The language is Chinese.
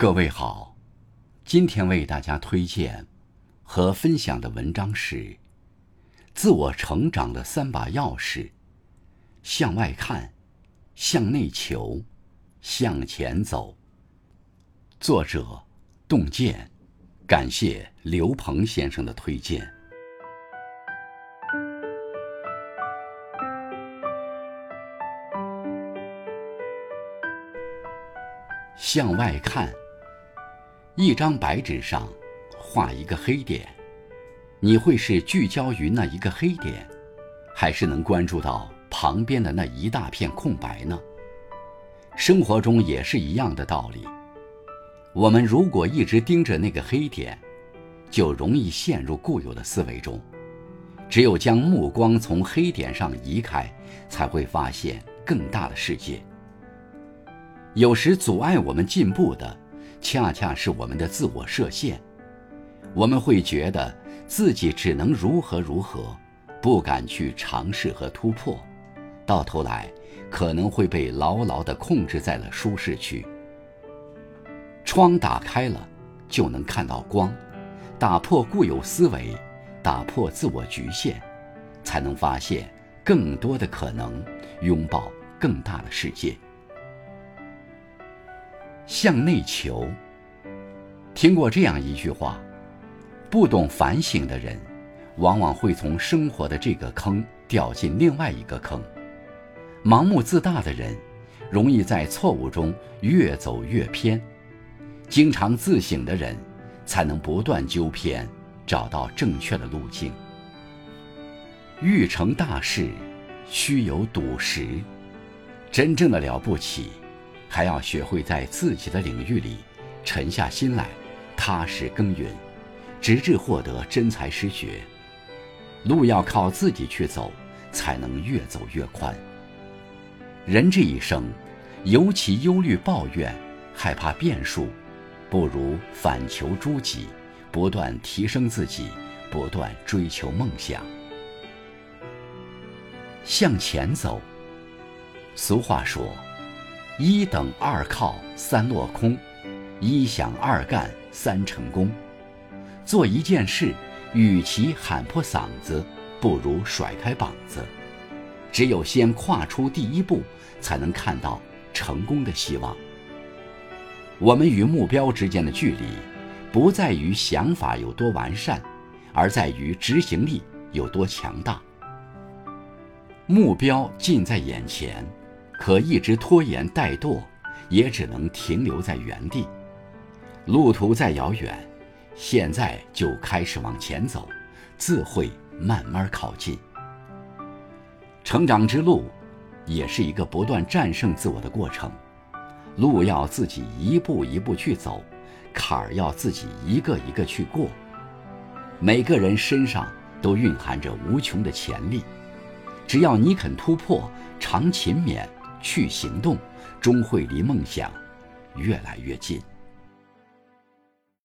各位好，今天为大家推荐和分享的文章是《自我成长的三把钥匙》：向外看，向内求，向前走。作者：洞见，感谢刘鹏先生的推荐。向外看。一张白纸上画一个黑点，你会是聚焦于那一个黑点，还是能关注到旁边的那一大片空白呢？生活中也是一样的道理。我们如果一直盯着那个黑点，就容易陷入固有的思维中。只有将目光从黑点上移开，才会发现更大的世界。有时阻碍我们进步的。恰恰是我们的自我设限，我们会觉得自己只能如何如何，不敢去尝试和突破，到头来可能会被牢牢地控制在了舒适区。窗打开了，就能看到光，打破固有思维，打破自我局限，才能发现更多的可能，拥抱更大的世界。向内求。听过这样一句话：不懂反省的人，往往会从生活的这个坑掉进另外一个坑；盲目自大的人，容易在错误中越走越偏；经常自省的人，才能不断纠偏，找到正确的路径。欲成大事，须有笃实。真正的了不起。还要学会在自己的领域里沉下心来，踏实耕耘，直至获得真才实学。路要靠自己去走，才能越走越宽。人这一生，尤其忧虑、抱怨、害怕变数，不如反求诸己，不断提升自己，不断追求梦想，向前走。俗话说。一等二靠三落空，一想二干三成功。做一件事，与其喊破嗓子，不如甩开膀子。只有先跨出第一步，才能看到成功的希望。我们与目标之间的距离，不在于想法有多完善，而在于执行力有多强大。目标近在眼前。可一直拖延怠惰，也只能停留在原地。路途再遥远，现在就开始往前走，自会慢慢靠近。成长之路，也是一个不断战胜自我的过程。路要自己一步一步去走，坎儿要自己一个一个去过。每个人身上都蕴含着无穷的潜力，只要你肯突破，常勤勉。去行动，终会离梦想越来越近。